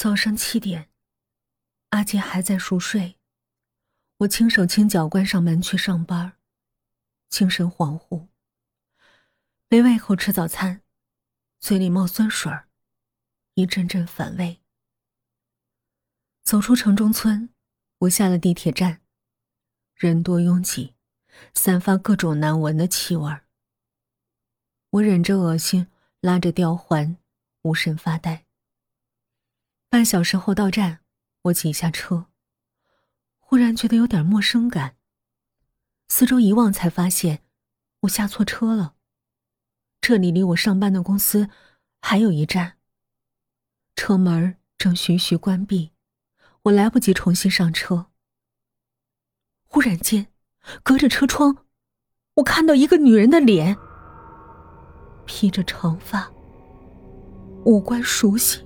早上七点，阿杰还在熟睡，我轻手轻脚关上门去上班，精神恍惚，没胃口吃早餐，嘴里冒酸水儿，一阵阵反胃。走出城中村，我下了地铁站，人多拥挤，散发各种难闻的气味儿。我忍着恶心，拉着吊环，无神发呆。半小时后到站，我挤下车，忽然觉得有点陌生感。四周一望，才发现我下错车了。这里离我上班的公司还有一站。车门正徐徐关闭，我来不及重新上车。忽然间，隔着车窗，我看到一个女人的脸，披着长发，五官熟悉。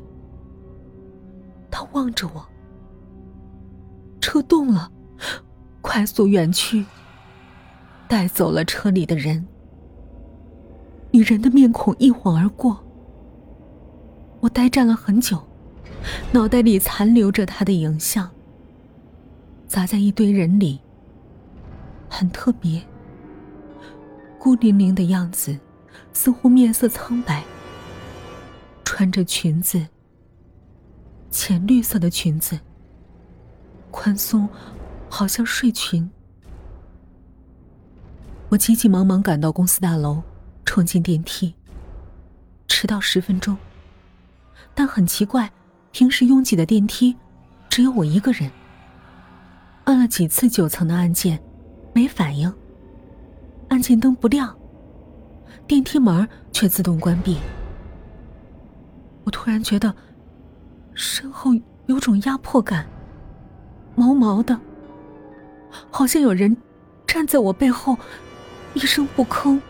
他望着我，车动了，快速远去，带走了车里的人。女人的面孔一晃而过，我呆站了很久，脑袋里残留着她的影像，砸在一堆人里，很特别，孤零零的样子，似乎面色苍白，穿着裙子。浅绿色的裙子，宽松，好像睡裙。我急急忙忙赶到公司大楼，冲进电梯。迟到十分钟，但很奇怪，平时拥挤的电梯，只有我一个人。按了几次九层的按键，没反应。按键灯不亮，电梯门却自动关闭。我突然觉得。身后有种压迫感，毛毛的，好像有人站在我背后，一声不吭，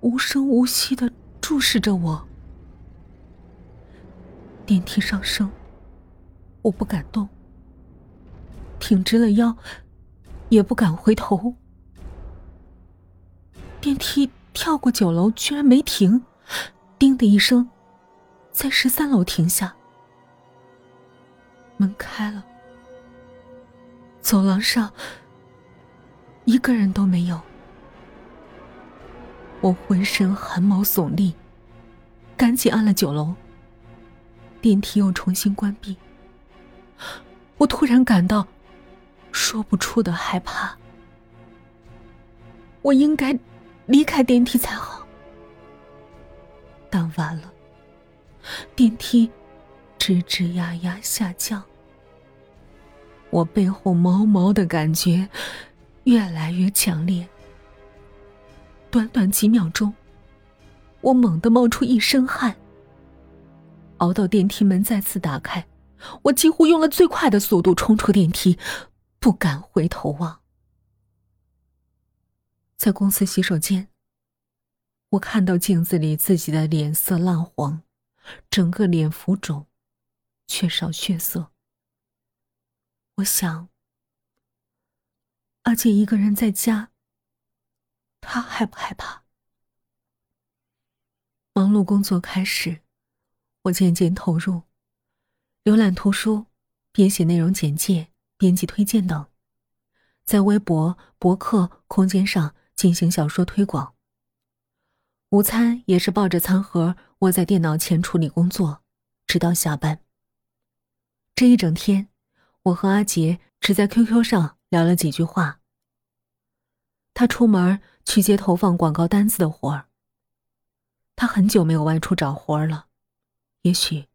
无声无息的注视着我。电梯上升，我不敢动，挺直了腰，也不敢回头。电梯跳过九楼，居然没停，叮的一声，在十三楼停下。门开了，走廊上一个人都没有。我浑身汗毛耸立，赶紧按了九楼。电梯又重新关闭。我突然感到说不出的害怕。我应该离开电梯才好，但晚了，电梯吱吱呀呀下降。我背后毛毛的感觉越来越强烈，短短几秒钟，我猛地冒出一身汗。熬到电梯门再次打开，我几乎用了最快的速度冲出电梯，不敢回头望。在公司洗手间，我看到镜子里自己的脸色蜡黄，整个脸浮肿，缺少血色。我想，阿姐一个人在家，她害不害怕？忙碌工作开始，我渐渐投入，浏览图书、编写内容简介、编辑推荐等，在微博、博客、空间上进行小说推广。午餐也是抱着餐盒窝在电脑前处理工作，直到下班。这一整天。我和阿杰只在 QQ 上聊了几句话。他出门去接投放广告单子的活儿。他很久没有外出找活儿了，也许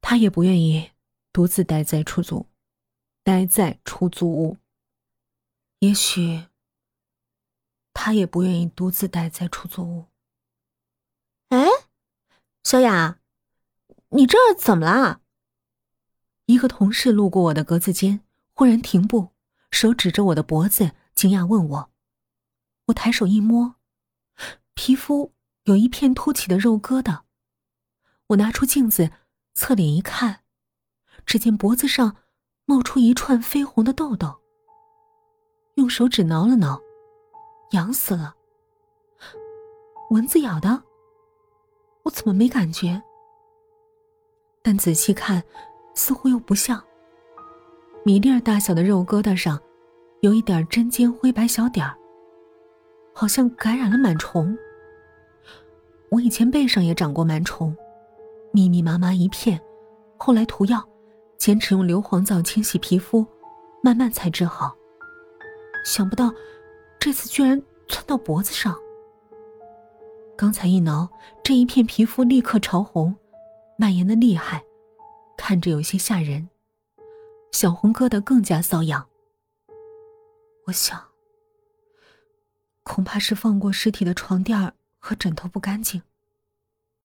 他也不愿意独自待在出租，待在出租屋。也许他也不愿意独自待在出租屋。哎，小雅，你这怎么了？一个同事路过我的格子间，忽然停步，手指着我的脖子，惊讶问我。我抬手一摸，皮肤有一片凸起的肉疙瘩。我拿出镜子，侧脸一看，只见脖子上冒出一串绯红的痘痘。用手指挠了挠，痒死了。蚊子咬的？我怎么没感觉？但仔细看，似乎又不像。米粒儿大小的肉疙瘩上，有一点针尖灰白小点儿，好像感染了螨虫。我以前背上也长过螨虫，密密麻麻一片，后来涂药，坚持用硫磺皂清洗皮肤，慢慢才治好。想不到，这次居然窜到脖子上。刚才一挠，这一片皮肤立刻潮红，蔓延的厉害，看着有些吓人。小红疙瘩更加瘙痒。我想，恐怕是放过尸体的床垫和枕头不干净。